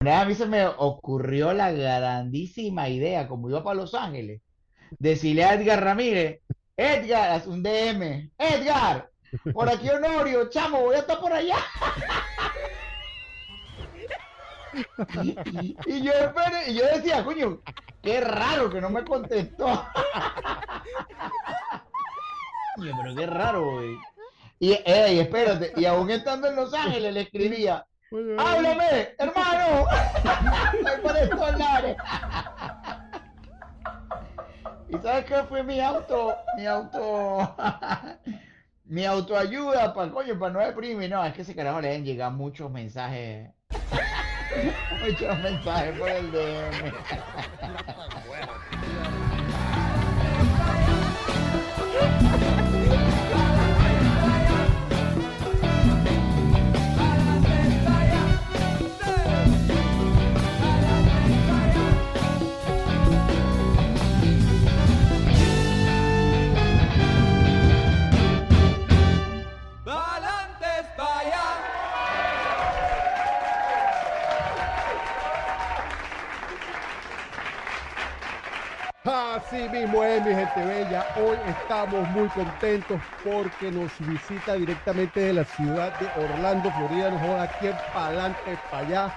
A mí se me ocurrió la grandísima idea, como iba para Los Ángeles, decirle a Edgar Ramírez, Edgar, haz un DM, Edgar, por aquí Honorio, chamo, voy a estar por allá. Y, yo, y yo decía, coño, qué raro que no me contestó. pero qué raro, güey. Y, ey, espérate, y aún estando en Los Ángeles le escribía, háblame, hermano, ¿Y sabes qué fue mi auto, mi auto, mi autoayuda para coño, para no deprimir? No, es que ese carajo le han llegado muchos mensajes. Muchos mensajes por el DM. Así mismo es, mi gente bella. Hoy estamos muy contentos porque nos visita directamente de la ciudad de Orlando, Florida. Nos joda aquí para adelante, para allá.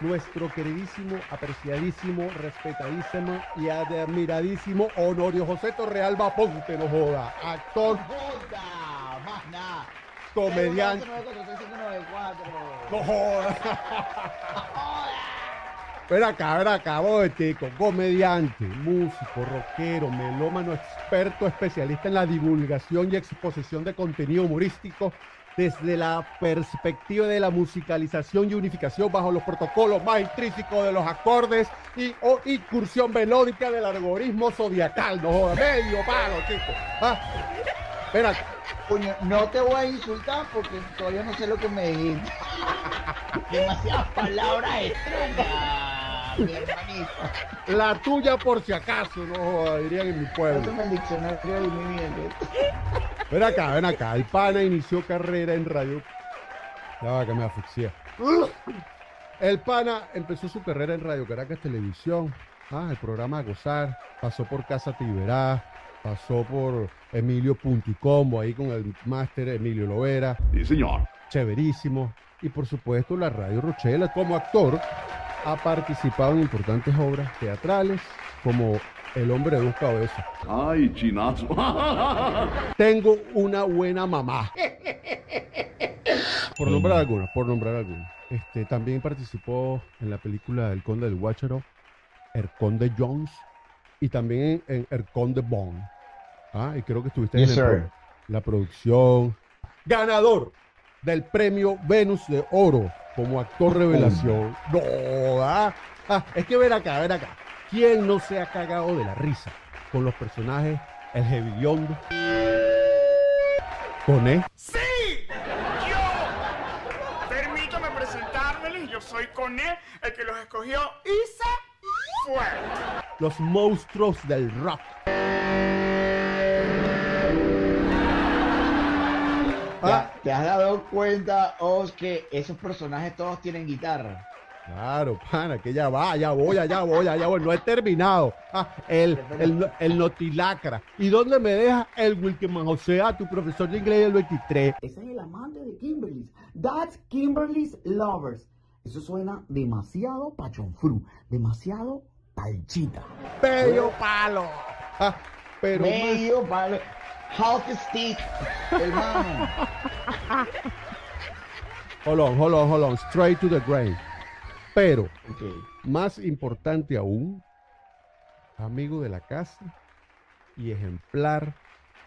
Nuestro queridísimo, apreciadísimo, respetadísimo y admiradísimo Honorio José Torrealba Ponte, nos joda. Actor. Comediante. No joda. Ven acá, ven acá, boetico, comediante, músico, rockero, melómano, experto, especialista en la divulgación y exposición de contenido humorístico desde la perspectiva de la musicalización y unificación bajo los protocolos más intrínsecos de los acordes y o incursión melódica del algoritmo zodiacal. No medio palo, chico. Ah, ven acá. no te voy a insultar porque todavía no sé lo que me dijiste. Demasiadas palabras extrañas. La tuya por si acaso, no dirían en mi pueblo. Ven acá, ven acá. El pana inició carrera en radio. Ya va que me asfixia. El pana empezó su carrera en Radio Caracas Televisión. Ah, el programa Gozar. Pasó por Casa Tiberá. Pasó por Emilio Punticombo, ahí con el máster Emilio Lovera. Sí, señor. Chéverísimo. Y por supuesto la Radio Rochela como actor ha participado en importantes obras teatrales como El hombre de dos cabezas. Ay, chinazo. Tengo una buena mamá. Por nombrar alguna, por nombrar alguna. Este, también participó en la película El Conde del Guácharo, El Conde Jones y también en El Conde Bond. Ah, y creo que estuviste en la producción. Ganador del premio Venus de Oro como actor revelación. No, ah, ah, es que ver acá, ver acá. ¿Quién no se ha cagado de la risa con los personajes El Jevillón? Cone. ¡Sí! ¡Yo! Permítame presentármeles. Yo soy Cone, el que los escogió y se fue. Los monstruos del rock. Ah. ¿Te has dado cuenta, Os, que esos personajes todos tienen guitarra? Claro, pana, que ya va, ya voy, ya voy, ya voy, no he terminado. Ah, el, el, el, notilacra. ¿Y dónde me deja el Wilkeman José, ah, tu profesor de inglés del 23? Ese es el amante de Kimberly. That's Kimberly's Lovers. Eso suena demasiado pachonfru, demasiado palchita. Medio palo. Ah, pero palo. Half stick, hermano. Hold on, hold on, hold on. Straight to the grave. Pero, más importante aún, amigo de la casa y ejemplar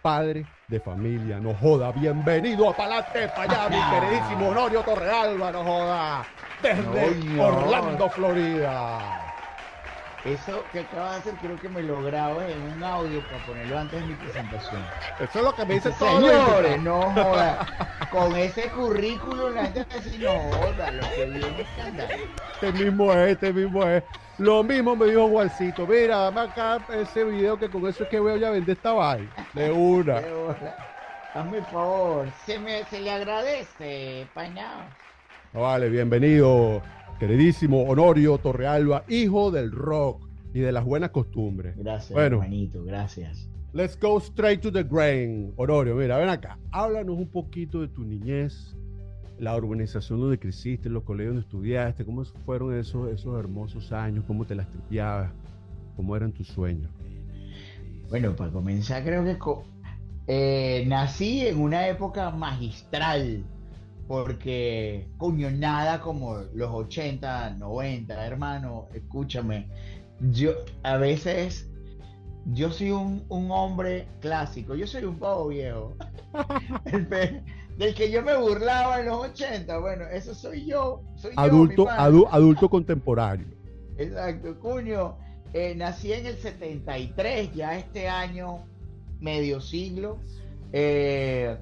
padre de familia. No joda, bienvenido a Palate para allá, mi queridísimo Honorio Torrealba, no joda, desde Orlando, Florida. Eso que acaba de hacer creo que me lo en un audio para ponerlo antes de mi presentación. Eso es lo que me dice todo Señores, no joda. Con ese currículum la gente dice, no joda, lo que viene es andar. Este mismo es, este mismo es. Lo mismo me dijo Juancito. Mira, dame acá ese video que con eso es que voy a vender esta vaina. De una. De Hazme favor. Se, me, se le agradece, pañado. Vale, bienvenido queridísimo Honorio Torrealba, hijo del rock y de las buenas costumbres. Gracias, Bueno. hermanito, gracias. Let's go straight to the grain. Honorio, mira, ven acá. Háblanos un poquito de tu niñez, la urbanización donde creciste, los colegios donde estudiaste, cómo fueron esos, esos hermosos años, cómo te las tripeabas, cómo eran tus sueños. Bueno, para comenzar, creo que eh, nací en una época magistral, porque, coño, nada como los 80, 90, hermano, escúchame. Yo, a veces, yo soy un, un hombre clásico, yo soy un pavo viejo. Pe- del que yo me burlaba en los 80, bueno, eso soy yo. Soy Adulto, adu- adulto contemporáneo. Exacto, cuño. eh, nací en el 73, ya este año, medio siglo. Eh,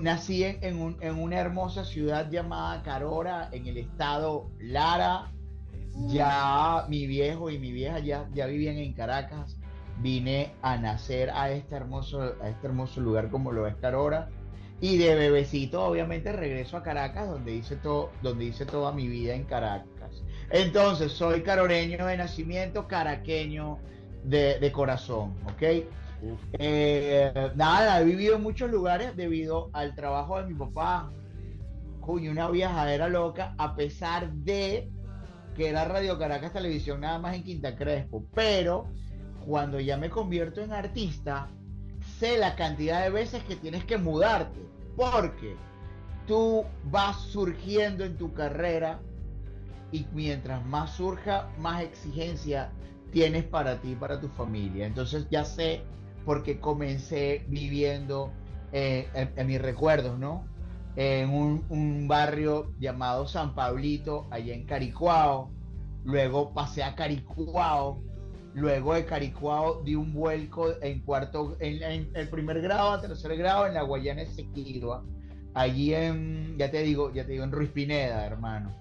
nací en, en un- en una hermosa ciudad llamada Carora, en el estado Lara. Ya mi viejo y mi vieja ya, ya vivían en Caracas. Vine a nacer a este, hermoso, a este hermoso lugar como lo es Carora. Y de bebecito, obviamente, regreso a Caracas, donde hice, todo, donde hice toda mi vida en Caracas. Entonces, soy caroreño de nacimiento, caraqueño de, de corazón, ¿ok? Eh, nada, he vivido en muchos lugares debido al trabajo de mi papá. Coño, una viajadera loca, a pesar de que era Radio Caracas Televisión nada más en Quinta Crespo. Pero cuando ya me convierto en artista, sé la cantidad de veces que tienes que mudarte. Porque tú vas surgiendo en tu carrera y mientras más surja, más exigencia tienes para ti para tu familia. Entonces ya sé porque comencé viviendo eh, en, en mis recuerdos, ¿no? En un, barrio llamado San Pablito, allá en Caricuao. Luego pasé a Caricuao. Luego de Caricuao di un vuelco en cuarto, en, el primer grado a tercer grado en la Guayana Esequilua. Allí en, ya te digo, ya te digo, en Ruiz Pineda, hermano.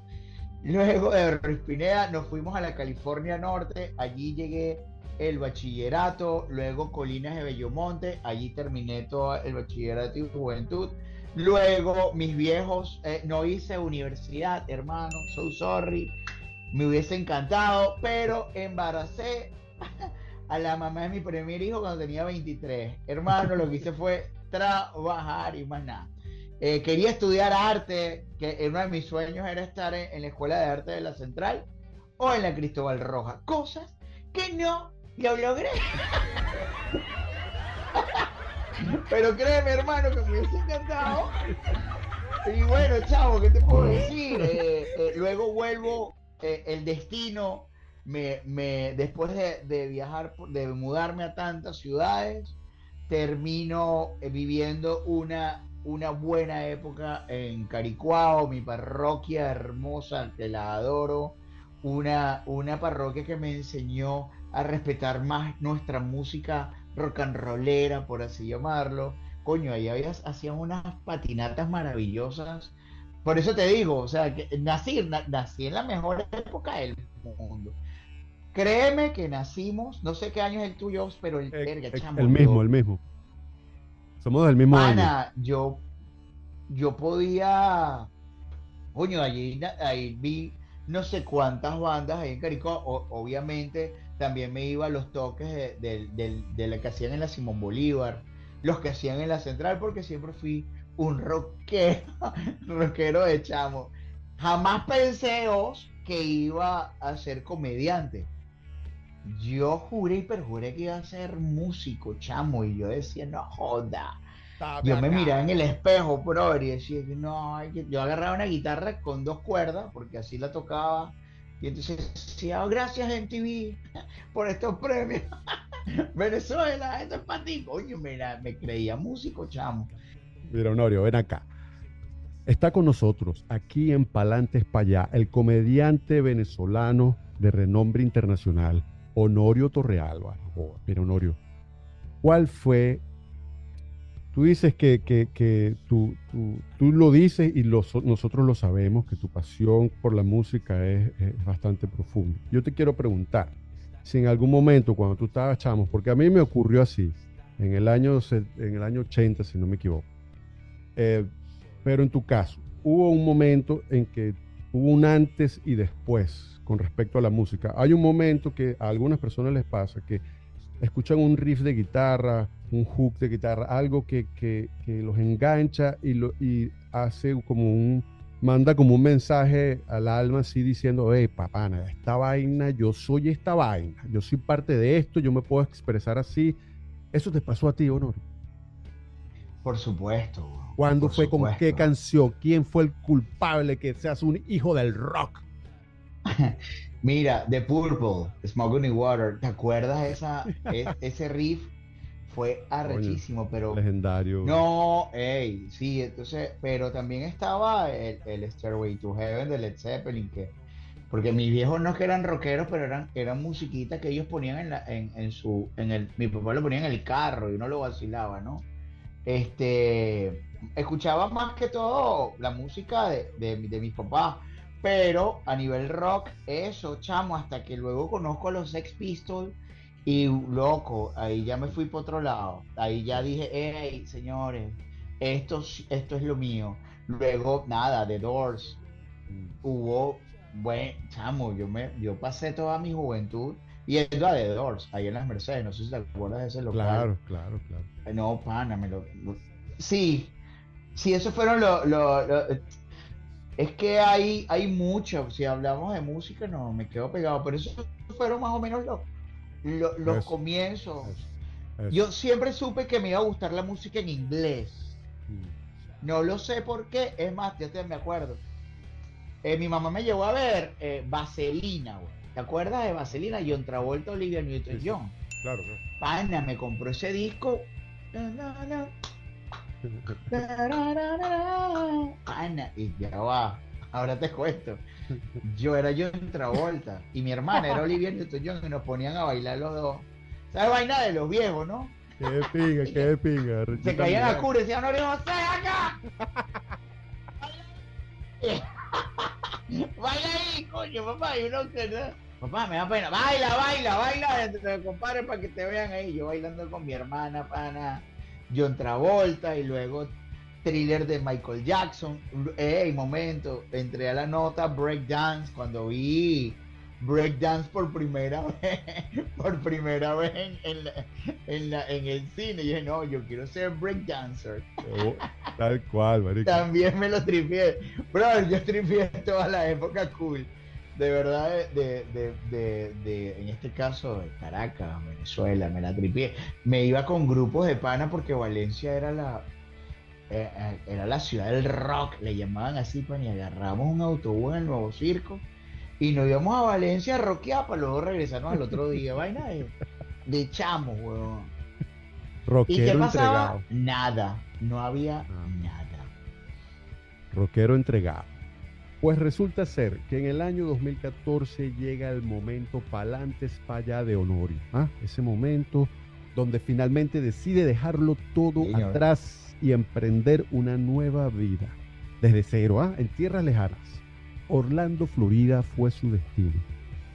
Luego de Ruiz Pineda nos fuimos a la California Norte, allí llegué el bachillerato, luego Colinas de Bellomonte, allí terminé todo el bachillerato y juventud. Luego mis viejos, eh, no hice universidad, hermano, so sorry, me hubiese encantado, pero embaracé a la mamá de mi primer hijo cuando tenía 23. Hermano, lo que hice fue trabajar y más nada. Eh, quería estudiar arte, que uno de mis sueños era estar en, en la Escuela de Arte de la Central o en la Cristóbal Roja. Cosas que no lo logré. Pero créeme, hermano, que me hubiese encantado. Y bueno, chavo, ¿qué te puedo decir? Eh, eh, luego vuelvo, eh, el destino, me, me, después de, de viajar, de mudarme a tantas ciudades, termino viviendo una, una buena época en Caricuao, mi parroquia hermosa, que la adoro, una, una parroquia que me enseñó a respetar más nuestra música rock and rollera, por así llamarlo. Coño, ahí había, hacían unas patinatas maravillosas. Por eso te digo, o sea, que nací, na- nací en la mejor época del mundo. Créeme que nacimos, no sé qué año es el tuyo, pero el, Eh, verga, chamo, el mismo, yo- el mismo. Somos del mismo año. Pana, yo, yo podía, coño, allí, ahí vi no sé cuántas bandas ahí en Caricó, obviamente también me iba a los toques de, del- de la que hacían en la Simón Bolívar, los que hacían en la Central, porque siempre fui un rockero, rockero de chamo. Jamás pensé que iba a ser comediante. Yo juré y perjuré que iba a ser músico, chamo, y yo decía, no joda. Yo me miraba en el espejo, brother, y decía que no, yo agarraba una guitarra con dos cuerdas, porque así la tocaba, y entonces decía, "Oh, gracias MTV por estos premios. Venezuela, esto es para ti. Coño, me, la- me creía músico, chamo. Mira, Honorio, ven acá. Está con nosotros, aquí en Palantes allá, el comediante venezolano de renombre internacional, Honorio Torrealba. Oh, mira, Honorio, ¿cuál fue? Tú dices que, que, que tú, tú, tú lo dices y lo so- nosotros lo sabemos, que tu pasión por la música es, bastante profunda. Yo te quiero preguntar, si en algún momento cuando tú estabas chamo, porque a mí me ocurrió así, en el año, en el año 80, si no me equivoco, eh, pero en tu caso, hubo un momento en que hubo un antes y después con respecto a la música. Hay un momento que a algunas personas les pasa que escuchan un riff de guitarra, un hook de guitarra, algo que, que- que los engancha y, lo, y hace como un, manda como un mensaje al alma así diciendo, hey, papana, esta vaina, yo soy esta vaina, yo soy parte de esto, yo me puedo expresar así. ¿Eso te pasó a ti, Honor? Por supuesto. ¿Cuándo por fue? ¿Con qué canción? ¿Quién fue el culpable que seas un hijo del rock? Mira, The Purple, Smoke on the Water, ¿te acuerdas esa, e- ese riff? Fue arrechísimo, pero Legendario. no, ey, sí, entonces, pero también estaba el, el Stairway to Heaven de Led Zeppelin, que, porque mis viejos no es que eran rockeros, pero eran, eran musiquita que ellos ponían en, la, en, en su, en el, mi papá lo ponía en el carro y uno lo vacilaba, ¿no? Este, escuchaba más que todo la música de, de, de mis papás, pero a nivel rock, eso, chamo, hasta que luego conozco a los Sex Pistols y loco, ahí ya me fui por otro lado. Ahí ya dije, hey, señores, esto, esto es lo mío. Luego, nada, The Doors. Hubo, buen, chamo, yo, me, yo pasé toda mi juventud yendo a The Doors, ahí en las Mercedes. No sé si te acuerdas de ese local. Claro, claro, claro. No, pana, me lo. lo- Sí, sí, esos fueron los. Lo, lo- es que hay, hay mucho. Si hablamos de música, no, me quedo pegado. Pero esos fueron más o menos los, los, los Eso, comienzos. Eso. Yo siempre supe que me iba a gustar la música en inglés. Mm. No lo sé por qué. Es más, ya te me acuerdo. Eh, mi mamá me llevó a ver eh, Vaselina, güey. ¿Te acuerdas de Vaselina? John Travolta, Olivia Sí, sí. Newton-John. Claro, claro. Pana, me compró ese disco. Na, na, na. Tarararara. Ana, y ya va. Ahora te cuento. Yo era yo en Travolta y mi hermana era Olivia Newton-John y nos ponían a bailar los dos. ¿Sabes vaina de los viejos, no? Qué pinga, qué pinga. Se caían a cura y decían, no, José, acá. Baila ahí, coño, papá. Y uno que no- Papá, me da pena. Baila, baila, baila, entre- compadre, para que te vean ahí. Yo bailando con mi hermana, pana, John Travolta, y luego thriller de Michael Jackson. Ey, momento, entré a la nota breakdance cuando vi breakdance por primera vez, por primera vez en, en, la- en, la- en el cine. Y dije, no, yo quiero ser breakdancer. Oh, tal cual, marico. También me lo tripié. Bro, yo tripié toda la época cool. De verdad, de, de, de, de- en este caso, de Caracas, Venezuela, me la tripié. Me iba con grupos de pana porque Valencia era la era la ciudad del rock, le llamaban así, pues, y agarramos un autobús en el nuevo circo y nos íbamos a Valencia a rockear para luego regresarnos al otro día. Vaina de, de chamos, weón. ¿Y Rockero qué pasaba? entregado. Nada, no había Ah. nada. Rockero entregado. Pues resulta ser que en el año 2014 llega el momento pa'lantes pa' allá de Honorio. ¿ah? Ese momento donde finalmente decide dejarlo todo Señor. atrás y emprender una nueva vida. Desde cero, ¿ah? en tierras lejanas. Orlando, Florida fue su destino.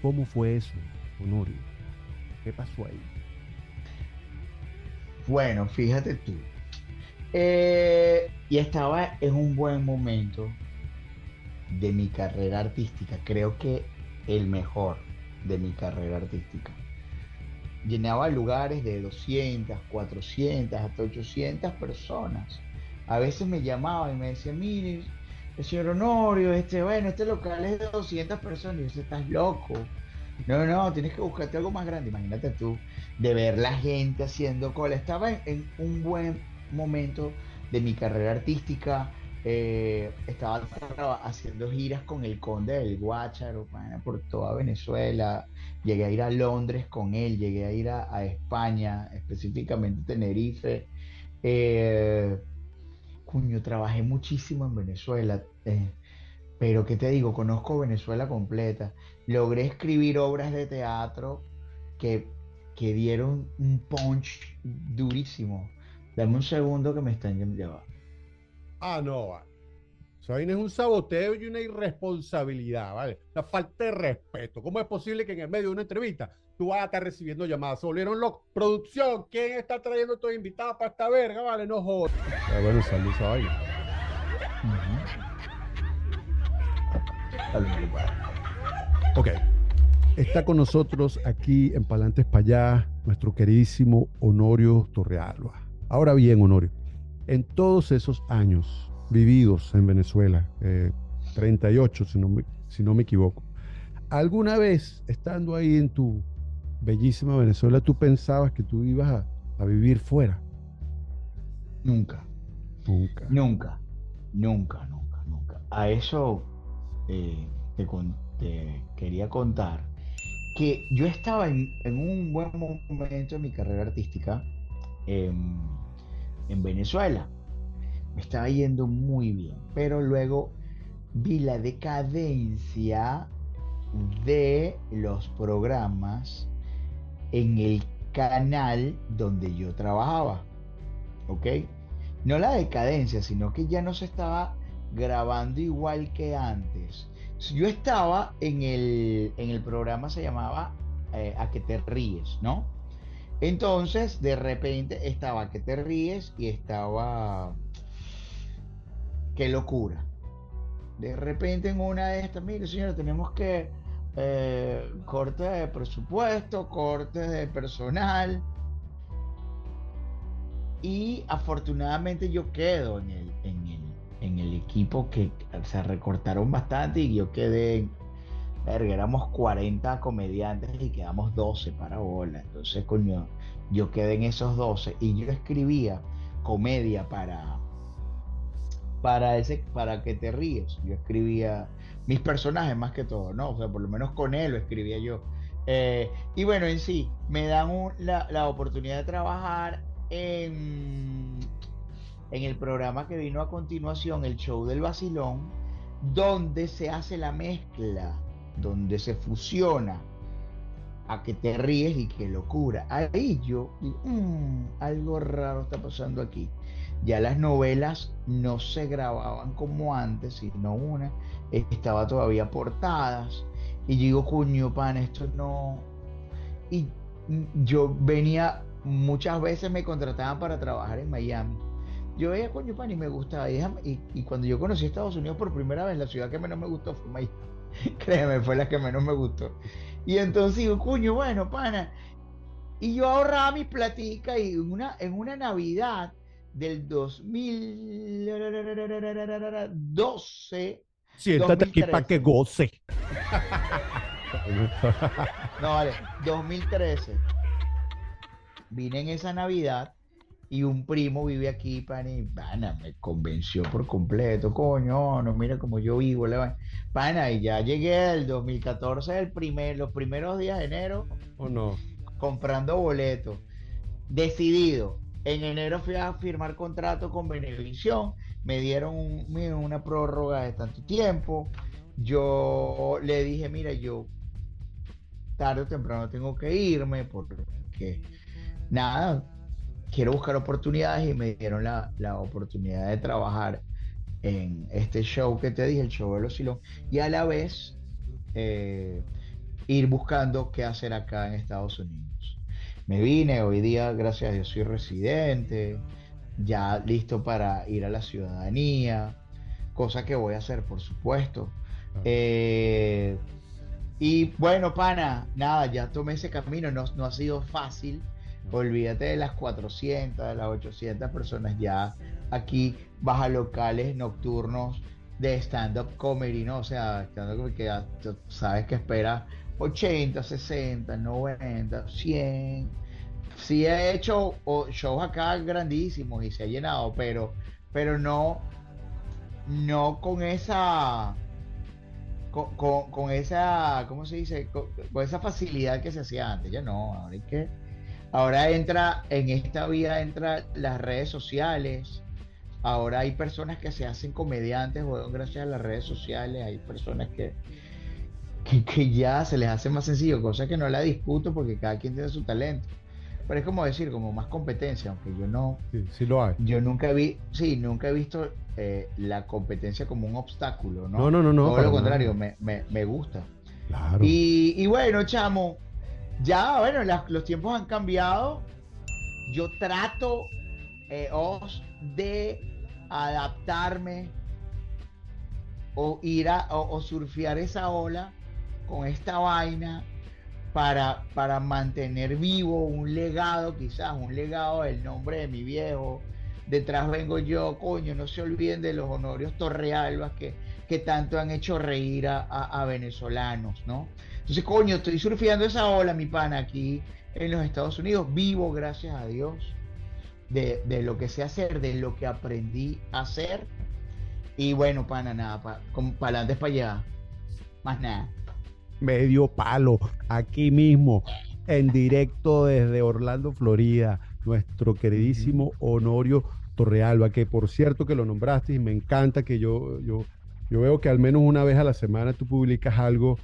¿Cómo fue eso, Honorio? ¿Qué pasó ahí? Bueno, fíjate tú. Eh, y estaba en un buen momento de mi carrera artística. Creo que el mejor de mi carrera artística. Llenaba lugares de 200, 400, hasta 800 personas. A veces me llamaban y me decían, mire, el señor Honorio, este, bueno, este local es de 200 personas. Y yo, "Usted estás loco. No, no, tienes que buscarte algo más grande. Imagínate tú, de ver la gente haciendo cola. Estaba en un buen momento de mi carrera artística. Eh, estaba haciendo giras con el Conde del Guácharo, pana, por toda Venezuela. Llegué a ir a Londres con él, llegué a ir a, a España, específicamente Tenerife. Eh, Cuño, trabajé muchísimo en Venezuela. eh, pero, ¿qué te digo? Conozco Venezuela completa. Logré escribir obras de teatro que, que dieron un punch durísimo. Dame un segundo que me están llamando. Ah, no, vale. No es un saboteo y una irresponsabilidad, ¿vale? La falta de respeto. ¿Cómo es posible que en el medio de una entrevista tú vas a estar recibiendo llamadas? Se volvieron locos. Producción, ¿quién está trayendo a estos invitados para esta verga? Vale, no jodas. Ah, bueno, salud esa vaina. Ok. Está con nosotros aquí en Palantes para allá nuestro queridísimo Honorio Torrealba. Ahora bien, Honorio, en todos esos años vividos en Venezuela, eh, 38 si no, me, si no me equivoco, ¿alguna vez estando ahí en tu bellísima Venezuela tú pensabas que tú ibas a, a vivir fuera? Nunca, Nunca. nunca, nunca, nunca, nunca. A eso eh, te, quería contar que yo estaba en, en un buen momento en mi carrera artística en, en Venezuela. Me estaba yendo muy bien, pero luego vi la decadencia de los programas en el canal donde yo trabajaba. ¿Ok? No la decadencia, sino que ya no se estaba grabando igual que antes. Yo estaba en el, en el programa, se llamaba eh, A que te ríes, ¿no? Entonces, de repente estaba que te ríes y estaba Qué locura. De repente en una de estas, mire señora, tenemos que eh, corte de presupuesto, cortes de personal. Y afortunadamente yo quedo en el, en el, en el equipo que se recortaron bastante y yo quedé, verga, éramos 40 comediantes y quedamos 12 para bola. Entonces, coño, yo quedé en esos 12 y yo escribía comedia para, para ese, para que te ríes. Yo escribía mis personajes más que todo, ¿no? O sea, por lo menos con él lo escribía yo. Eh, y bueno, en sí, me dan la, la oportunidad de trabajar en, en el programa que vino a continuación, el show del vacilón, donde se hace la mezcla, donde se fusiona a que te ríes y qué locura. Ahí yo digo, "Mm, algo raro está pasando aquí. Ya las novelas no se grababan como antes, sino una estaba todavía portadas. Y digo, coño, pan, esto no. Y yo venía, muchas veces me contrataban para trabajar en Miami. Yo veía, coño, pan, y me gustaba. Y, y- cuando yo conocí Estados Unidos por primera vez, la ciudad que menos me gustó fue Miami. Créeme, fue la que menos me gustó. Y entonces digo, coño, bueno, pana. Y yo ahorraba mis platicas y en una, en una Navidad del 2012, Siéntate aquí para 2013. que goce. no vale, 2013, vine en esa Navidad y un primo vive aquí, pana, y pana, me convenció por completo, coño, no, mira cómo yo vivo, la pana, y ya llegué el 2014, el primer, los primeros días de enero, ¿O no? comprando boletos. Decidido. En enero fui a firmar contrato con Venevisión. Me dieron un- una prórroga de tanto tiempo. Yo le dije, mira, yo tarde o temprano tengo que irme porque nada, quiero buscar oportunidades y me dieron la, la oportunidad de trabajar en este show que te dije, el show de los Silón, y a la vez eh, ir buscando qué hacer acá en Estados Unidos. Me vine, hoy día, gracias a Dios, soy residente, ya listo para ir a la ciudadanía, cosa que voy a hacer, por supuesto. Eh, y bueno, pana, nada, ya tomé ese camino, no, no ha sido fácil. Olvídate de las 400, de las 800 personas ya aquí, baja locales nocturnos de stand-up comedy, ¿no? O sea, stand-up comedy que ya sabes que espera 80, 60, 90, 100. Sí he hecho shows acá grandísimos y se ha llenado, pero, pero no, no con esa, con- con esa, ¿cómo se dice? Con, con esa facilidad que se hacía antes. Ya no, ahora hay que, ahora entra, en esta vida entra las redes sociales. Ahora hay personas que se hacen comediantes, weón, gracias a las redes sociales. Hay personas que, que, que ya se les hace más sencillo, cosa que no la discuto porque cada quien tiene su talento. Pero es como decir, como más competencia, aunque yo no, Sí, sí lo hay. yo nunca vi, sí, nunca he visto eh, la competencia como un obstáculo, ¿no? No, no, no, no, Todo lo contrario, me, me, me gusta. Claro. Y, y bueno, chamo, ya, bueno, los tiempos han cambiado. Yo trato eh, os, de adaptarme o ir a o, surfear esa ola con esta vaina para, para mantener vivo un legado, quizás un legado del nombre de mi viejo. Detrás vengo yo, coño, no se olviden de los honorios Torrealbas que, que tanto han hecho reír a- a venezolanos, ¿no? Entonces, coño, estoy surfeando esa ola, mi pana, aquí en los Estados Unidos, vivo, gracias a Dios, de, de lo que sé hacer, de lo que aprendí a hacer. Y bueno, pana, nada, para adelante, para allá. Más nada. Medio palo, aquí mismo, en directo desde Orlando, Florida, nuestro queridísimo Honorio Torrealba, que por cierto que lo nombraste y me encanta que yo, yo, yo veo que al menos una vez a la semana tú publicas algo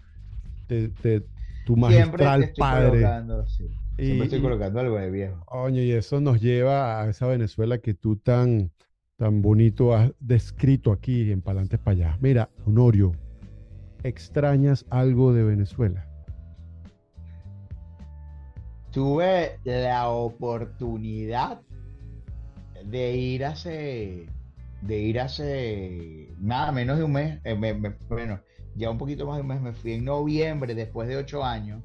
de, de tu Siempre te magistral padre. sí. Siempre Y- estoy colocando algo de viejo. Coño, y eso nos lleva a esa Venezuela que tú tan, tan bonito has descrito aquí en Palantes para allá. Mira, Honorio, ¿extrañas algo de Venezuela? Tuve la oportunidad de ir hace, de ir hace nada menos de un mes, eh, me- me- bueno, ya un poquito más de un mes, me fui en noviembre, después de ocho años,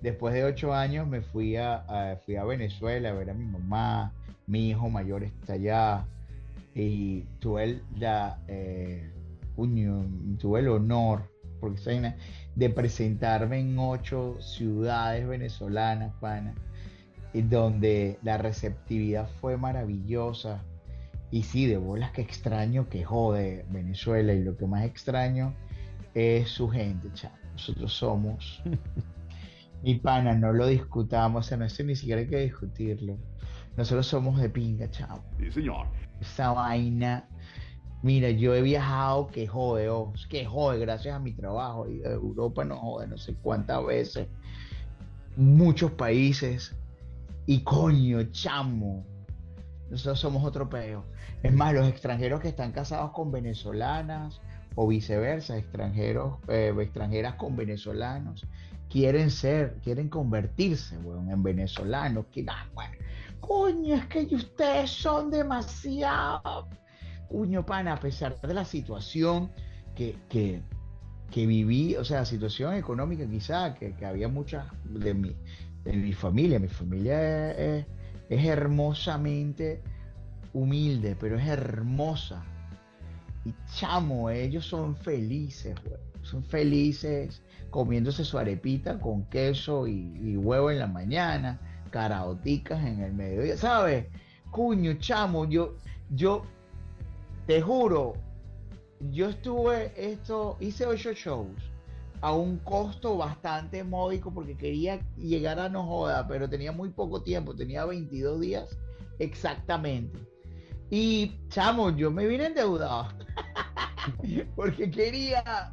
después de ocho años me fui a, a- fui a Venezuela a ver a mi mamá, mi hijo mayor está allá, y tuve el, la, eh, tuve el honor, porque de presentarme en ocho ciudades venezolanas, pana, donde la receptividad fue maravillosa. Y sí, de bolas que extraño que jode Venezuela, y lo que más extraño es su gente, chamo. Nosotros somos, mi pana, no lo discutamos, o sea, no es ni siquiera hay que discutirlo. Nosotros somos de pinga, chamo Sí, señor. esa vaina. Mira, yo he viajado que jode, oh, que jode, gracias a mi trabajo. Y Europa no jode, no sé cuántas veces. Muchos países. Y coño, chamo. Nosotros somos otro peo. Es más, los extranjeros que están casados con venezolanas o viceversa, extranjeros, eh, extranjeras con venezolanos, quieren ser, quieren convertirse, weón, en venezolanos. Que, ah, bueno, coño, es que ustedes son demasiado. Coño, pana, a pesar de la situación que, que, que viví, o sea, situación económica quizá, que, que había muchas de mi, de mi familia. Mi familia es- es hermosamente humilde, pero es hermosa. Y chamo, ellos son felices, güey. Son felices comiéndose su arepita con queso y, y huevo en la mañana, caraoticas en el mediodía, ¿sabes? Cuño, chamo, yo, yo, te juro, yo estuve esto, hice ocho shows a un costo bastante módico porque quería llegar a no joda, pero tenía muy poco tiempo, tenía 22 días exactamente. Y chamo, yo me vine endeudado porque quería,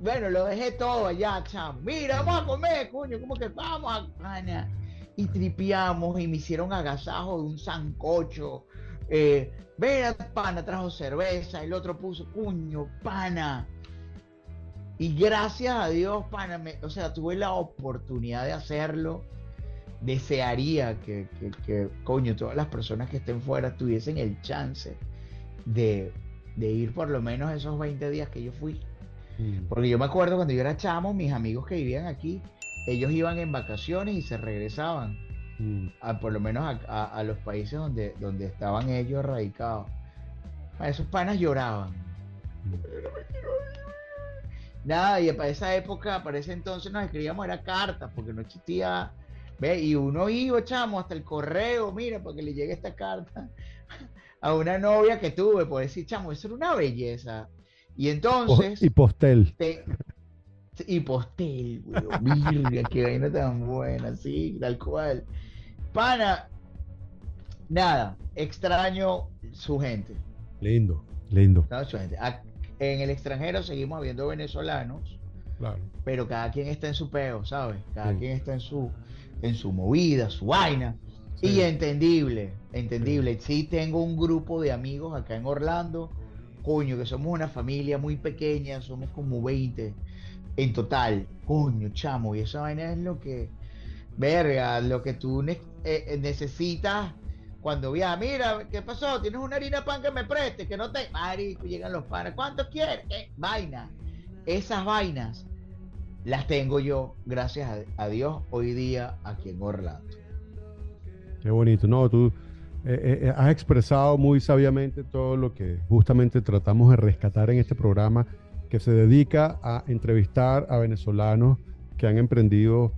bueno, lo dejé todo allá, chamo. Mira, vamos a comer, coño, como que vamos a pana. Y tripiamos y me hicieron agasajo de un sancocho. Eh, pana, trajo cerveza, el otro puso, cuño, pana. Y gracias a Dios, pana, me- o sea, tuve la oportunidad de hacerlo. Desearía que, que, que, coño, todas las personas que estén fuera tuviesen el chance de, de ir por lo menos esos 20 días que yo fui. Mm. Porque yo me acuerdo cuando yo era chamo, mis amigos que vivían aquí, ellos iban en vacaciones y se regresaban, Mm. a, por lo menos a, a- a los países donde, donde estaban ellos radicados. Esos panas lloraban. Nada, y para esa época, para ese entonces nos escribíamos, era cartas, porque no existía, ve, y uno iba, chamo, hasta el correo, mira, para que le llegue esta carta a una novia que tuve, por decir, chamo, eso era una belleza. Y entonces, y postel. te- y postel, weón, virga, qué vaina tan buena, sí, tal cual. Pana, nada, extraño su gente. Lindo, lindo. su gente. Ac- En el extranjero seguimos habiendo venezolanos, Claro. pero cada quien está en su peo, ¿sabes? Cada Sí. quien está en su, en su movida, su vaina. Sí. Y entendible, entendible. Sí tengo un grupo de amigos acá en Orlando, coño, que somos una familia muy pequeña, somos como 20 en total. Coño, chamo, y esa vaina es lo que, verga, lo que tú ne- eh, necesitas cuando viaja, mira, ¿qué pasó? ¿Tienes una harina pan que me preste? Que no te... Marico, llegan los panes. ¿Cuánto quieres? Vaina. Esas vainas las tengo yo, gracias a, Dios, hoy día aquí en Orlando. Qué bonito, no, tú eh, eh, has expresado muy sabiamente todo lo que justamente tratamos de rescatar en este programa que se dedica a entrevistar a venezolanos que han emprendido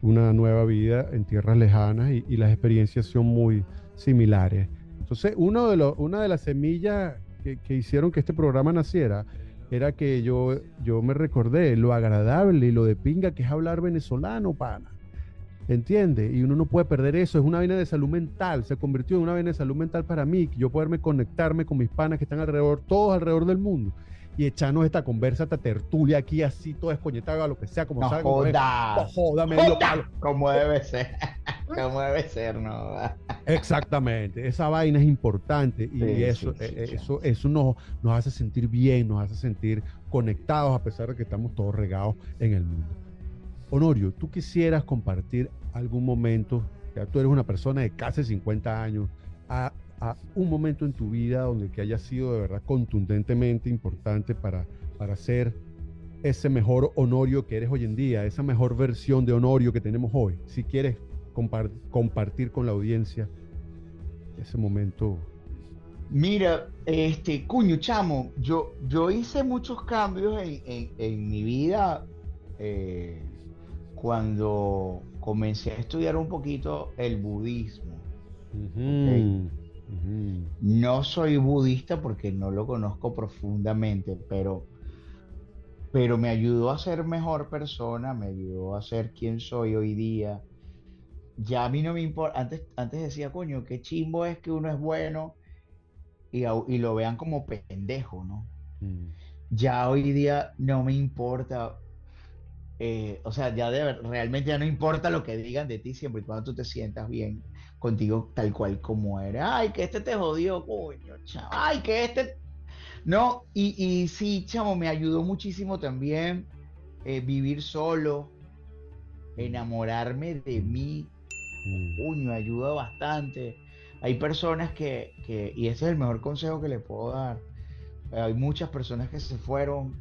una nueva vida en tierras lejanas y las experiencias son muy similares. Entonces, uno de los, una de las semillas que, que hicieron que este programa naciera era que yo, yo me recordé lo agradable y lo de pinga que es hablar venezolano, pana. ¿Entiendes? Y uno no puede perder eso. Es una vaina de salud mental. Se convirtió en una vaina de salud mental para mí. Yo poderme conectarme con mis panas que están alrededor, todos alrededor del mundo. Y echarnos esta conversa, esta tertulia aquí, así, todo escoñetado, a lo que sea, como No salga. joda. No joda, medio palo. Como debe ser. Como debe ser, ¿no? Exactamente, esa vaina es importante y Sí, eso, sí, sí, eh, eso, eso nos, nos hace sentir bien, nos hace sentir conectados a pesar de que estamos todos regados en el mundo. Honorio, ¿tú quisieras compartir algún momento, ya tú eres una persona de casi 50 años, a, a un momento en tu vida donde que haya sido de verdad contundentemente importante para, para ser ese mejor Honorio que eres hoy en día, esa mejor versión de Honorio que tenemos hoy? Si quieres compar- compartir con la audiencia ese momento. Mira, este, cuño, chamo, yo, yo hice muchos cambios en, en- en mi vida eh, cuando comencé a estudiar un poquito el budismo. No soy budista porque no lo conozco profundamente, pero, pero me ayudó a ser mejor persona, me ayudó a ser quien soy hoy día. Ya a mí no me importa, antes, antes decía, coño, qué chimbo es que uno es bueno y, lo vean como pendejo, ¿no? Mm. Ya hoy día no me importa, eh, o sea, ya de realmente ya no importa lo que digan de ti siempre y cuando tú te sientas bien contigo tal cual como eres. Ay, que este te jodió, coño, chamo. Ay, que este... No, y, y sí, chamo, me ayudó muchísimo también eh, vivir solo, enamorarme de mí, Mm. Coño, ayuda bastante. Hay personas que, que, y ese es el mejor consejo que le puedo dar. Hay muchas personas que se fueron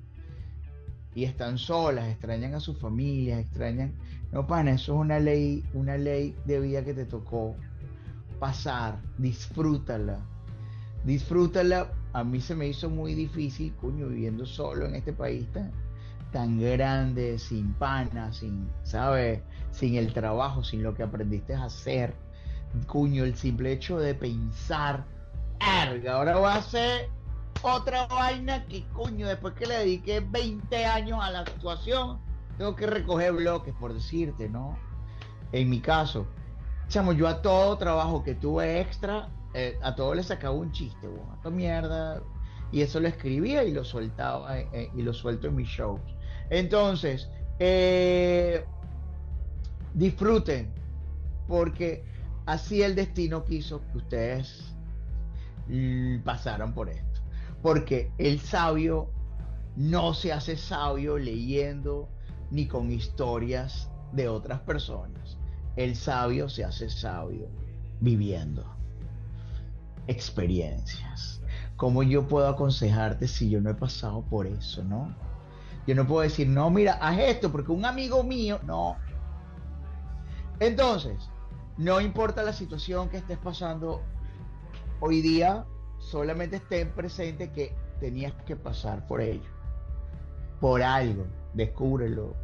y están solas, extrañan a sus familias, extrañan. No, pana, eso es una ley, una ley de vida que te tocó pasar. Disfrútala. Disfrútala. A mí se me hizo muy difícil, coño, viviendo solo en este país tan, tan grande, sin pana, sin, ¿sabes? Sin el trabajo, sin lo que aprendiste a hacer. Cuño, el simple hecho de pensar, erga, ahora voy a hacer otra vaina que, coño, después que le dediqué 20 años a la actuación, tengo que recoger bloques, por decirte, ¿no? En mi caso, chamo, yo a todo trabajo que tuve extra, eh, a todo le sacaba un chiste, bueno, esta mierda, y eso lo escribía y lo soltaba eh, eh, y lo suelto en mis shows. Entonces, disfruten, porque así el destino quiso que ustedes pasaran por esto. Porque el sabio no se hace sabio leyendo ni con historias de otras personas. El sabio se hace sabio viviendo experiencias. ¿Cómo yo puedo aconsejarte si yo no he pasado por eso, no? Yo no puedo decir, no, mira, haz esto porque un amigo mío, no. Entonces, no importa la situación que estés pasando hoy día, solamente estén presente que tenías que pasar por ello. Por algo, descúbrelo.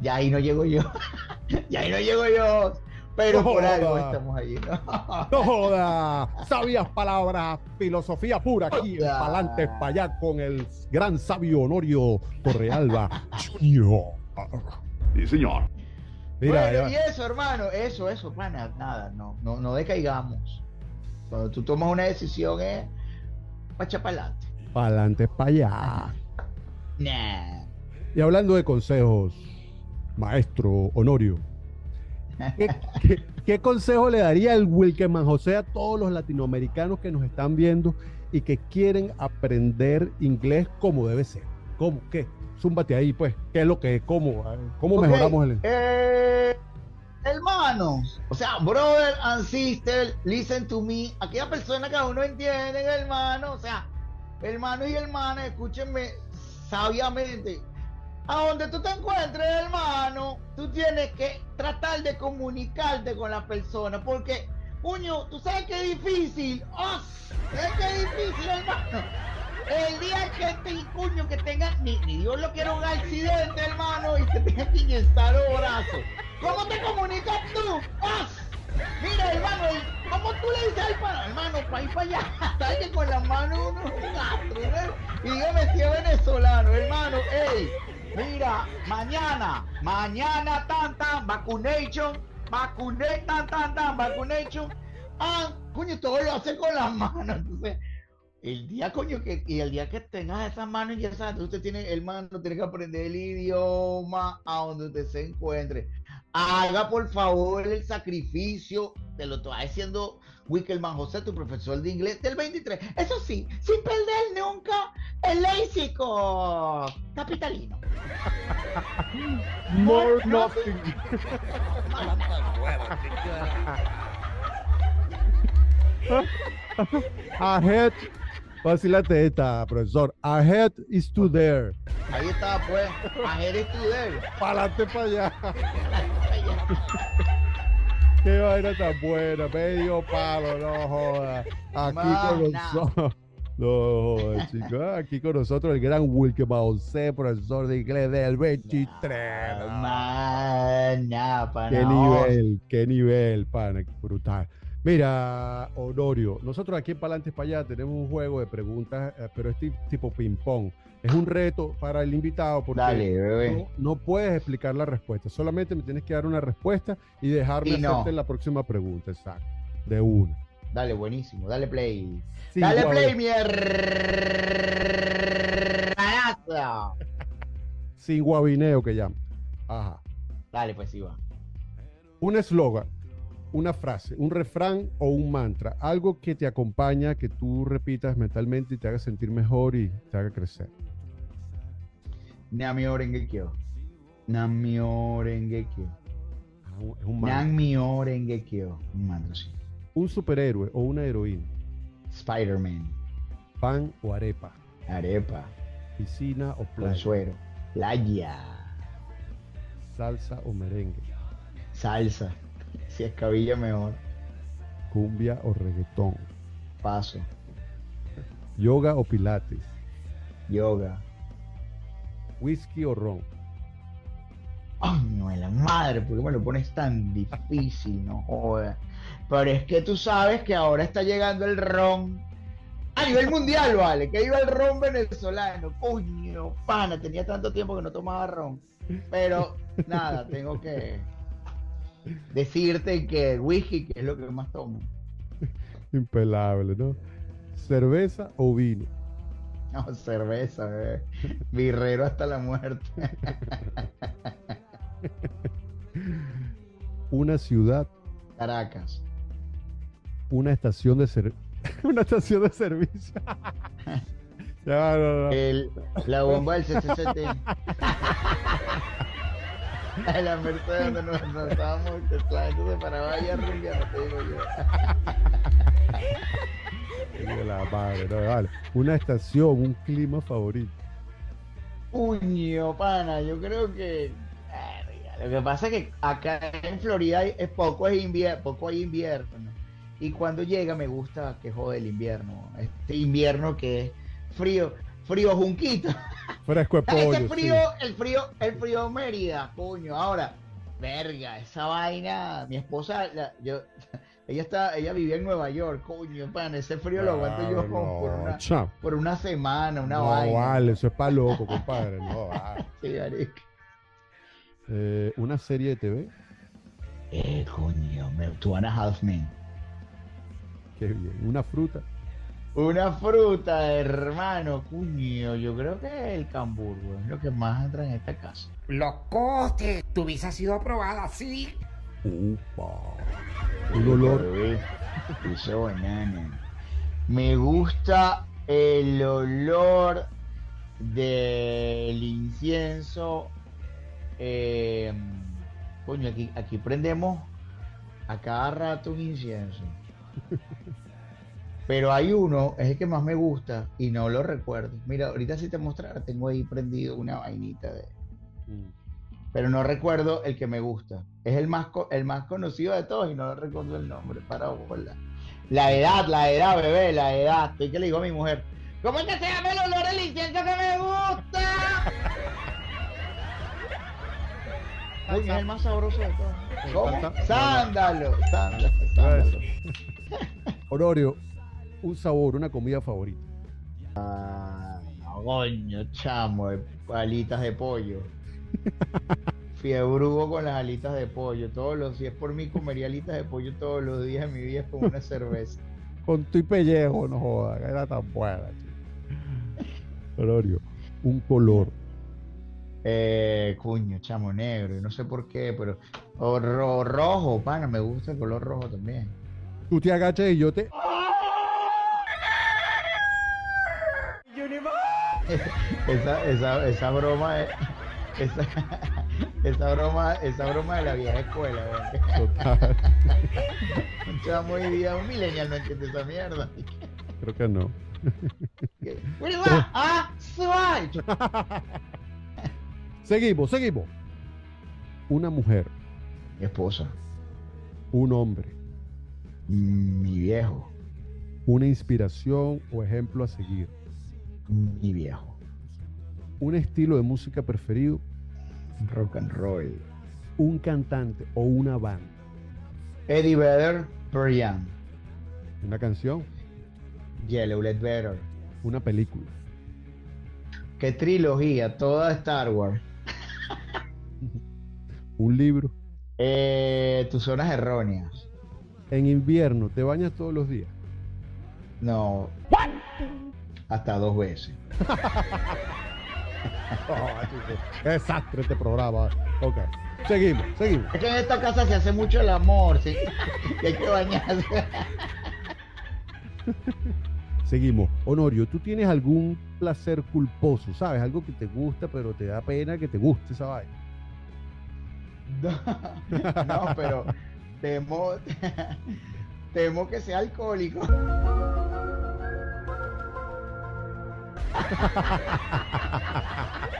Ya ahí no llego yo. ya ahí no llego yo. Pero por algo estamos allí, ¿no? No joda, sabias palabras, filosofía pura aquí en Joda. Palantes para allá con el gran sabio Honorio Torrealba Junior. Sí, señor. Mira, bueno, y eso, hermano, eso, eso, pana, nada, no, no, no decaigamos. Cuando tú tomas una decisión es para echar para adelante. Palantes para allá. Nah. Y hablando de consejos, maestro Honorio, ¿qué, qué- qué consejo le daría el Wilkeman José a todos los latinoamericanos que nos están viendo y que quieren aprender inglés como debe ser? ¿Cómo? ¿Qué? Zúmbate ahí, pues. ¿Qué es lo que es? ¿Cómo? ¿Cómo mejoramos el eh, hermanos, o sea, brother and sister, listen to me, aquella persona que aún no entienden, hermano, o sea, hermano y hermana, escúchenme sabiamente. A donde tú te encuentres, hermano, tú tienes que tratar de comunicarte con la persona, porque, puño, tú sabes que es difícil, ¡Oh! ¿sabes que es difícil, hermano? El día que te cuño que tenga, ni, Dios lo quiera un accidente, hermano, y te tenga que inyectar los brazos. ¿Cómo te comunicas tú? ¡Ah! Mira, hermano, ¿cómo tú le dices al pana? Hermano, para ir para allá, sabes que con las manos uno es un astro, ¿no? Y dígame si es venezolano, hermano, ey, mira, mañana, mañana, tan, tan, vacunation, vacunation, tan, tan, tan, vacunation. Ah, coño, todo lo hace con las manos, entonces el día, coño, que, y el día que tengas esas manos ya sabes, usted tiene, hermano, tiene que aprender el idioma a donde usted se encuentre. Haga, por favor, el sacrificio, te lo estoy diciendo Wickelman José, tu profesor de inglés del 23. Eso sí, sin perder nunca el léxico capitalino. More nothing. Ahead. Vacílate esta, profesor. Ahead is to there. Ahí está, pues. Ahead is to there. Para adelante, para allá. Qué vaina tan buena. Medio palo, no joda. Aquí con nosotros. No joda, chicos. Aquí con nosotros el gran Wilke José, profesor de inglés del 23. Mana, pana. Qué nivel, qué nivel, pana, brutal. Mira, Honorio, nosotros aquí en Palantes para allá tenemos un juego de preguntas, eh, pero es ti- tipo ping-pong. Es un reto para el invitado porque Dale, no, no puedes explicar la respuesta, solamente me tienes que dar una respuesta y dejarme Y no. la próxima pregunta, exacto, de una. Dale, buenísimo. Dale play. Sí, Dale play, mi hermanazo. Sin guabineo que llama. Ajá. Dale, pues sí va. Un eslogan, una frase, un refrán o un mantra, algo que te acompaña, que tú repitas mentalmente y te haga sentir mejor y te haga crecer. Namio Rengekyo. Namio Rengekyo. Ah, Es un mantra. Namio Rengekyo. Un mantra, sí. Un superhéroe o una heroína, Spider-Man. pan o arepa, Arepa. piscina o playa. Playa. salsa o merengue, Salsa. Si es cabilla, mejor. cumbia o reggaetón, Paso. yoga o pilates, Yoga. whisky o ron, Ay, no es la madre, ¿por qué me lo pones tan difícil? No. Pero es que tú sabes que ahora está llegando el ron a nivel mundial, vale. Que iba el ron venezolano. Coño, pana, tenía tanto tiempo que no tomaba ron. Pero nada, tengo que decirte que el whisky que es lo que más tomo. impelable, ¿no? Cerveza o vino, No, cerveza, bebé. Birrero hasta la muerte. una ciudad, Caracas. una estación de ser- una estación de servicio. No, no. El, la bomba del CCCT. la Mercedes donde nos, estábamos, que la gente se paraba ahí a rumbear, no te digo yo. La madre, no, vale. Una estación, un clima favorito. Puño, pana, yo creo que. Lo que pasa es que acá en Florida es poco, es invierno, poco hay invierno. Y cuando llega me gusta que jode el invierno. Este invierno que es frío, frío junquito. Fresco de Ah, Ese pollo. frío, sí. el frío, el frío Mérida, coño. Ahora, verga, esa vaina, mi esposa, la- yo, ella está, ella vivía en Nueva York, coño, pan, ese frío lo aguanto yo como por no, una, por una semana, una no vaina. vale, eso es para loco, compadre. No vale. Sí. Eh, una serie de TV. Eh, coño, me, Two and a Half Men. Qué bien. Una fruta. Una fruta, hermano, coño, yo creo que el camburgo es lo que más entra en esta casa. Locote, tu visa ha sido aprobada, sí. Upa. Un olor. Piso banana. Me gusta el olor del incienso eh, Coño, aquí, aquí prendemos a cada rato un incienso. Pero hay uno, es el que más me gusta y no lo recuerdo. Mira, ahorita si te mostrara, tengo ahí prendido una vainita de. Pero no recuerdo el que me gusta. Es el más, co- el más conocido de todos y no recuerdo el nombre. Para bola. La edad, la edad, bebé, la edad. Estoy que le digo a mi mujer. ¿Cómo es que se llama el olor del incienso que me gusta? Coño, es el más sabroso de todos. ¿Cómo? Sándalo, sándalo, sándalo. Honorio, un sabor, una comida favorita. Ah, no, coño, chamo, alitas de pollo. Fiebrugo con las alitas de pollo. Todos los, si es por mí, comería alitas de pollo todos los días de mi vida con una cerveza. Con tu y pellejo, no jodas, era tan buena. Honorio, un color. Eh, cuño, chamo negro, no sé por qué, pero. O ro- rojo, pana, me gusta el color rojo también. Tú te agachas y yo te. Esa, esa, esa broma es. Esa, esa broma, esa broma de la vieja escuela. Total, Un chamo hoy día, un millennial no entiende esa mierda. creo que no. ¡Ah! Seguimos, seguimos. Una mujer, Mi esposa, un hombre, mi viejo, una inspiración o ejemplo a seguir, mi viejo. un estilo de música preferido, Rock and roll. un cantante o una banda, Eddie Vedder, Brian. una canción, Yellow Let Better. una película, Qué trilogía, toda Star Wars. un libro. Eh, tus zonas erróneas. En invierno, ¿te bañas todos los días? No. Hasta dos veces. Qué desastre este programa. Ok, seguimos, seguimos. Es que en esta casa se hace mucho el amor, ¿sí? Y hay que bañarse. Seguimos. Honorio, ¿tú tienes algún placer culposo? ¿Sabes? Algo que te gusta, pero te da pena que te guste esa vaina. No, no, pero temo, temo que sea alcohólico.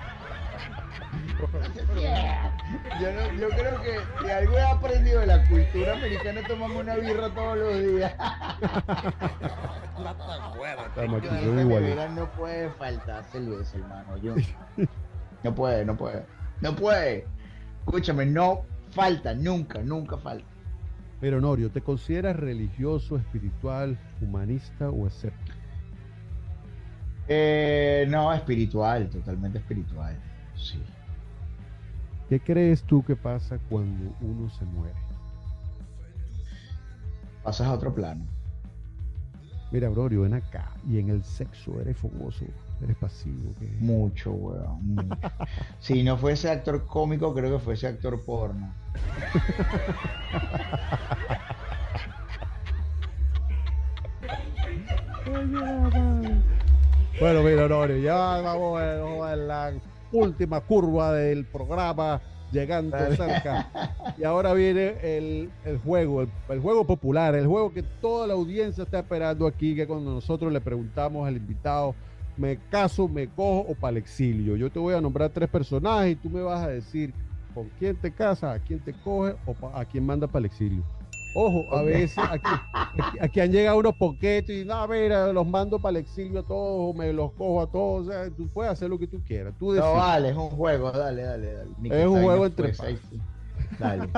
Yo, no- yo creo que si algo he aprendido de la cultura americana, tomamos una birra todos los días. No puede faltar cerveza, hermano. Yo. No puede, no puede. No puede. Escúchame, no falta, nunca, nunca falta. Pero Honorio, ¿te consideras religioso, espiritual, humanista o escéptico? Eh, no, espiritual, totalmente espiritual. Sí. ¿Qué crees tú que pasa cuando uno se muere? Pasas a otro plano. Mira, Honorio, ven acá. Y en el sexo eres fogoso, eres pasivo. ¿qué? Mucho, weón. mucho. Si no fuese actor cómico, creo que fuese actor porno. Bueno, mira, Honorio, ya vamos a a la última curva del programa, llegando cerca. Y ahora viene el, el juego, el, el juego popular, el juego que toda la audiencia está esperando aquí, que cuando nosotros le preguntamos al invitado, ¿me caso, me cojo o para el exilio? Yo te voy a nombrar tres personajes y tú me vas a decir con quién te casas, a quién te coges o a quién manda para el exilio. Ojo, a veces aquí, aquí, aquí han llegado unos poquetos y no, mira, los mando para el exilio a todos, me los cojo a todos. O sea, tú puedes hacer lo que tú quieras. Tú No vale, es un juego, dale, dale, dale. Ni Es un juego entre. Dale.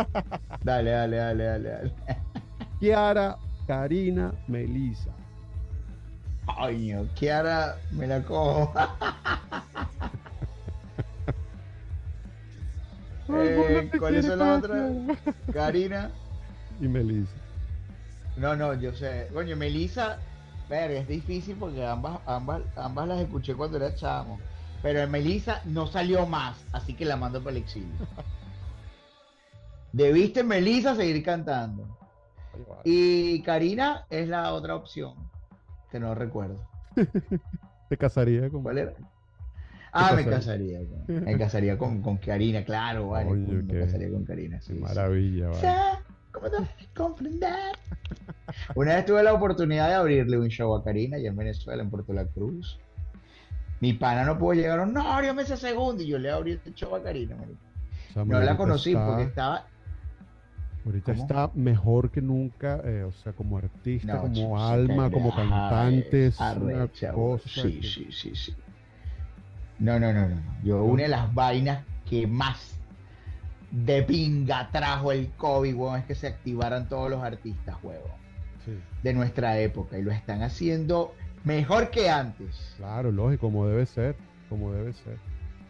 Dale, dale, dale, dale, dale. Kiara, Karina, Melissa. Coño, Kiara, me la cojo. Eh, ¿Cuáles son las otras? Karina. Y Melissa. No, no, yo sé. Coño, Melissa, verga, es difícil porque ambas, ambas, ambas las escuché cuando era chamo. Pero en Melissa no salió más, así que la mando para el exilio. Debiste Melissa seguir cantando. Y Karina es la otra opción, que no recuerdo. Te casaría con ¿Cuál era? Ah, me casaría? Me casaría con, con Karina, claro, vale. Me qué- casaría con Karina, sí. Sí. maravilla, O vale. ¿Cómo te comprender? Una vez tuve la oportunidad de abrirle un show a Karina allá en Venezuela, en Puerto La Cruz. Mi pana no pudo llegar, no, ábreme ese segundo. Y yo le abrí el show a Karina, marico. O sea, No la conocí está- porque estaba. Ahorita ¿Cómo? está mejor que nunca, eh, o sea, como artista, No, como chico, alma, como cantante, Sí, que- sí, sí, sí. No, no, no, no. Yo, una de las vainas que más de pinga trajo el COVID, weón, es que se activaran todos los artistas, huevón, sí, de nuestra época. Y lo están haciendo mejor que antes. claro, lógico, como debe ser, como debe ser.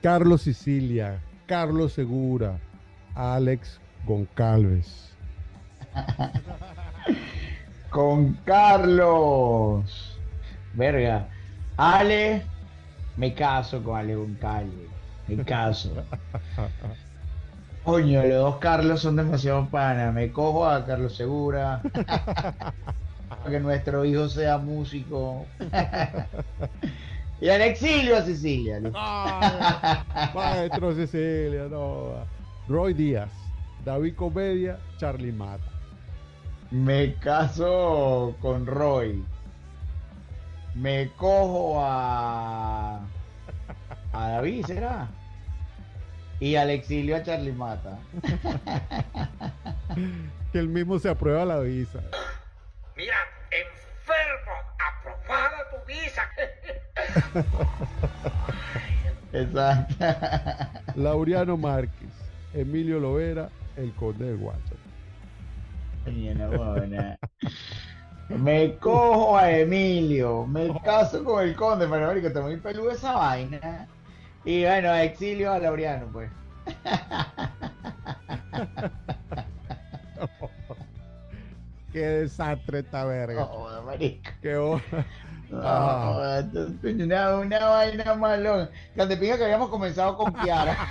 Carlos Sicilia, Carlos Segura, Alex Goncalves. Con Carlos. Verga. Ale, me caso con Ale Goncalves. Me caso. Coño, los dos Carlos son demasiado panas. Me cojo a Carlos Segura. Para que nuestro hijo sea músico. y al exilio a Sicilia. Ay, Maestro Sicilia, no. Roy Díaz, David Comedia, Charlie Mata. Me caso con Roy. Me cojo a. A David, ¿será? Y al exilio a Charlie Mata. Que él mismo se aprueba la visa. Mira, enfermo, aprobada tu visa. Exacto. Laureano Márquez, Emilio Lovera, el conde del Guacho. Me cojo a Emilio, me caso con el conde, pero marico, está muy peludo esa vaina. Y bueno, exilio a Laureano, pues. Qué desastre esta verga. Joder, marico. Qué No, Ah. esto es una, una vaina malón. Que te pinga que habíamos comenzado con Kiara.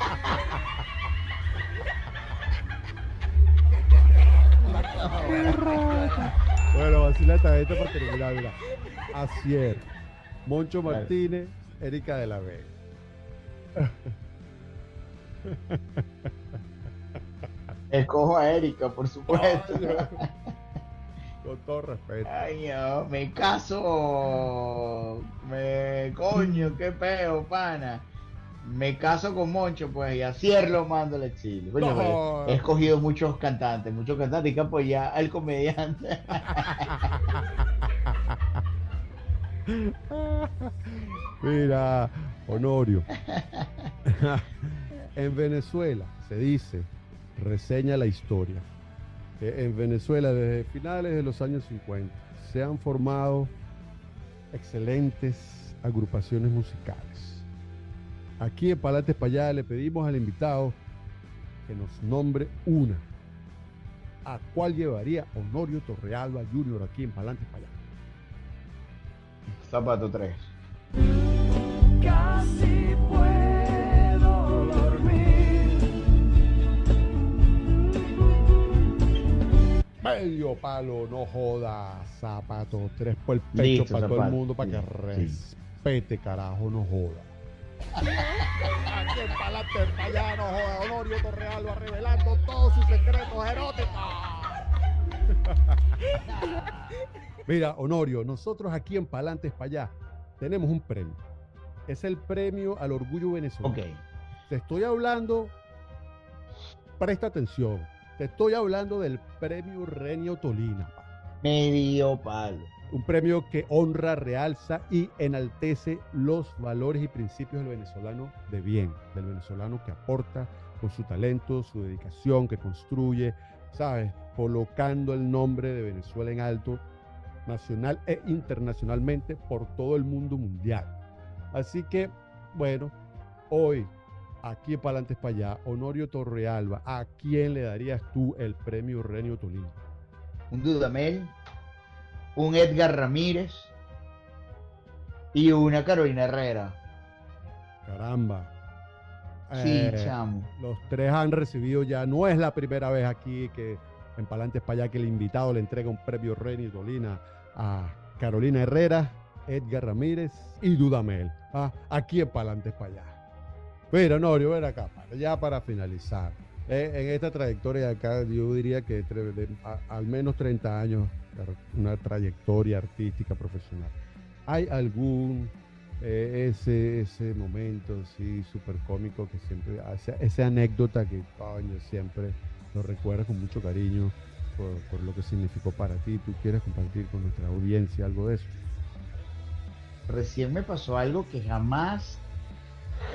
Bueno, vacila esta gente para terminar, mira. Asier, Moncho. Martínez, Erika de la Vega. Escojo a Erika, por supuesto. Con todo respeto. Ay, no, me caso. Me. Coño, qué peo, pana. Me caso con Moncho, pues, y a Cier lo mando al exilio. Coño, No. pero he escogido muchos cantantes, muchos cantantes y que apoyar al comediante. Mira, Honorio. en Venezuela se dice, reseña la historia, que en Venezuela desde finales de los años 50 se han formado excelentes agrupaciones musicales. Aquí en Palates para allá le pedimos al invitado que nos nombre una. ¿A cuál llevaría Honorio Torrealba Jr. aquí en Palantes para allá? Zapato 3. Casi puedo dormir. Medio palo, no joda, zapato, tres por el pecho Listo, para todo el mundo, para que Sí. respete, carajo, no joda. Aquí en Palante, para allá, no joda, Honorio Torrealba revelando todos sus secretos eróticos. Mira, Honorio, nosotros aquí en Palantes para allá tenemos un premio. Es el premio al orgullo venezolano. Ok. Te estoy hablando, presta atención, te estoy hablando del premio Renio Tolina. Medio palo. un premio que honra, realza y enaltece los valores y principios del venezolano de bien, del venezolano que aporta con su talento, su dedicación, que construye, ¿sabes? Colocando el nombre de Venezuela en alto, nacional e internacionalmente por todo el mundo mundial. Así que, bueno, hoy, aquí en Palantes para allá, Honorio Torrealba, ¿a quién le darías tú el premio Renio Tolina? Un Dudamel. Un Edgar Ramírez. Y una Carolina Herrera. Caramba. Sí, Eh, chamo. Los tres han recibido ya, no es la primera vez aquí que en Palantes para allá que el invitado le entrega un premio Reni Dolina a Carolina Herrera, Edgar Ramírez y Dudamel. Ah, aquí en Palantes para allá. Mira, Norio, ven acá, ya para finalizar. Eh, en esta trayectoria de acá, yo diría que al menos 30 años, una trayectoria artística profesional. ¿Hay algún eh, ese, ese momento sí súper cómico que siempre, esa, esa anécdota que coño, siempre lo recuerdas con mucho cariño por, por lo que significó para ti? ¿Tú quieres compartir con nuestra audiencia algo de eso? Recién me pasó algo que jamás,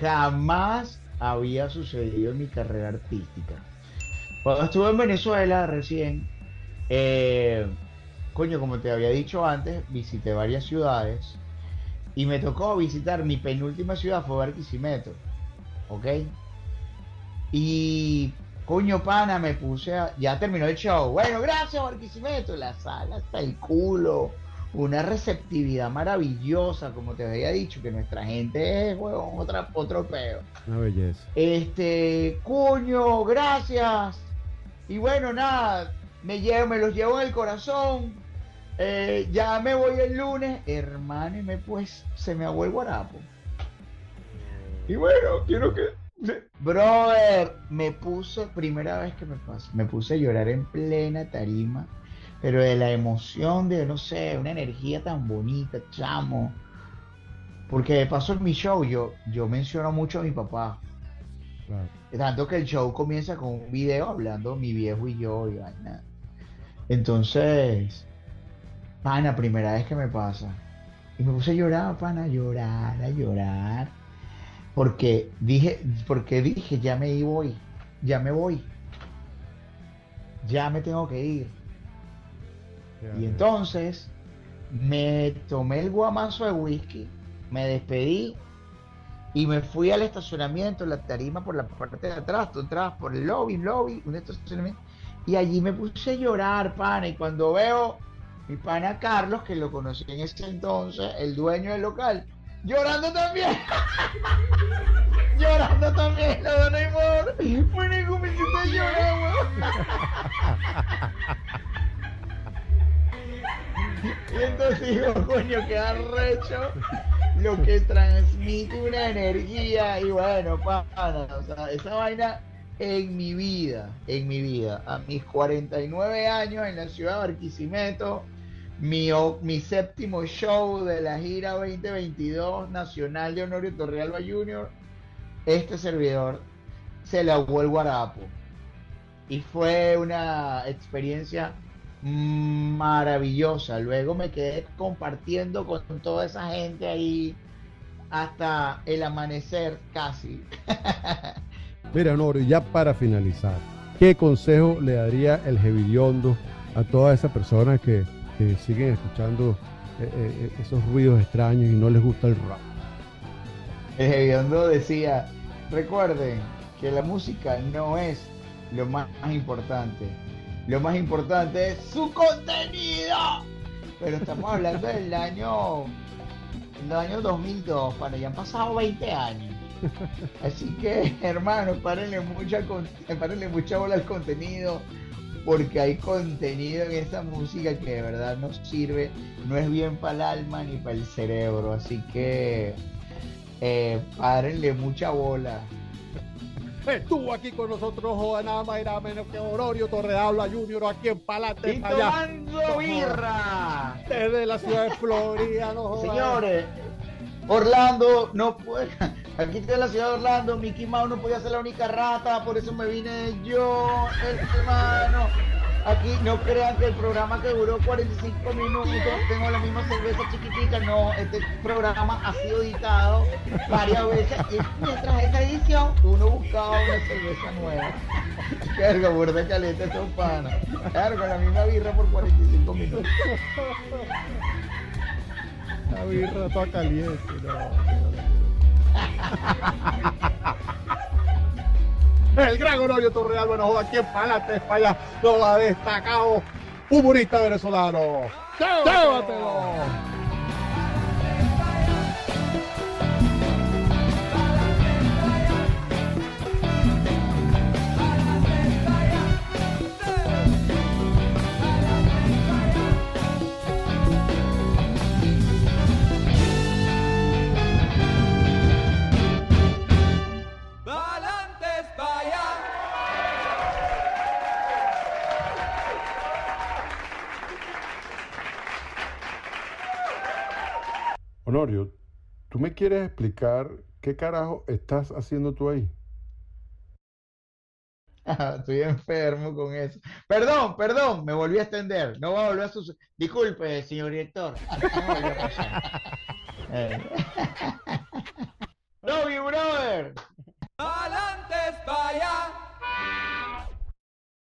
jamás había sucedido en mi carrera artística. Cuando estuve en Venezuela recién, eh, coño, como te había dicho antes, visité varias ciudades y me tocó visitar mi penúltima ciudad, fue Barquisimeto, ¿ok? Y, coño, pana, me puse a... Ya terminó el show. Bueno, gracias, Barquisimeto. La sala hasta el culo. Una receptividad maravillosa, como te había dicho, que nuestra gente es, huevón, otra, otro peo. Una belleza. Este, coño, gracias. Y bueno, nada, me llevo, me los llevo en el corazón. Eh, ya me voy el lunes, hermano, y me pues se me aguó el guarapo. Y bueno, quiero que. Brother, me puse, primera vez que me pasa, me puse a llorar en plena tarima, pero de la emoción de, no sé, una energía tan bonita, chamo. Porque de paso en mi show yo, yo menciono mucho a mi papá. Claro. Tanto que el show comienza con un video hablando mi viejo y yo y vaina. Entonces, pana, primera vez que me pasa. Y me puse a llorar, pana, a llorar, a llorar. Porque dije, porque dije, ya me voy, ya me voy. Ya me tengo que ir. Y entonces me tomé el guamazo de whisky, me despedí y me fui al estacionamiento, la tarima por la parte de atrás, tú entrabas por el lobby, lobby, un estacionamiento, y allí me puse a llorar, pana, y cuando veo mi pana Carlos, que lo conocí en ese entonces, el dueño del local, llorando también, llorando también, la dona amor, bueno, me hiciste llorar, weón. Y entonces digo, coño, qué arrecho lo que transmite una energía. Y bueno, pana, o sea, esa vaina en mi vida, en mi vida, a mis 49 años en la ciudad de Barquisimeto, mi, mi séptimo show de la gira 2022 nacional de Honorio Torrealba Jr., este servidor se ahogó el guarapo. Y fue una experiencia maravillosa. Luego me quedé compartiendo con toda esa gente ahí hasta el amanecer casi. Mira, Honorio, ya para finalizar, ¿qué consejo le daría el Jevidiondo a todas esas personas que, que siguen escuchando eh, eh, esos ruidos extraños y no les gusta el rap? El Hediondo decía, recuerden que la música no es lo más importante. Lo más importante es su contenido. Pero estamos hablando del año, del año 2002, cuando ya han pasado 20 años. Así que, hermano, párenle mucha, con- párenle mucha bola al contenido, porque hay contenido en esa música que de verdad nos sirve, no es bien para el alma ni para el cerebro. Así que, eh, párenle mucha bola. Estuvo aquí con nosotros, joda, nada más y nada menos que Honorio Torredabla Junior, aquí en Palate, Y tomando birra. desde la ciudad de Florida, no. Señores, Orlando no puede. Aquí está la ciudad de Orlando. Mickey Mouse no podía ser la única rata, por eso me vine yo, el hermano. Aquí no crean que el programa que duró 45 minutos tengo la misma cerveza chiquitica. No, este programa ha sido editado varias veces y mientras esta edición uno buscaba una cerveza nueva. Carga, burda caleta estos panas. Claro, con la misma birra por 45 minutos. La birra toda caliente, no. El gran Honorio Torrealba, no joda, aquí en Palate, allá, no va destacado humorista venezolano. ¡Llévatelo! ¿tú me quieres explicar qué carajo estás haciendo tú ahí? Estoy enfermo con eso. Perdón, perdón, me volví a extender. No va a volver a suceder. Disculpe, señor director. No volvió eh. brother. Adelante, para allá.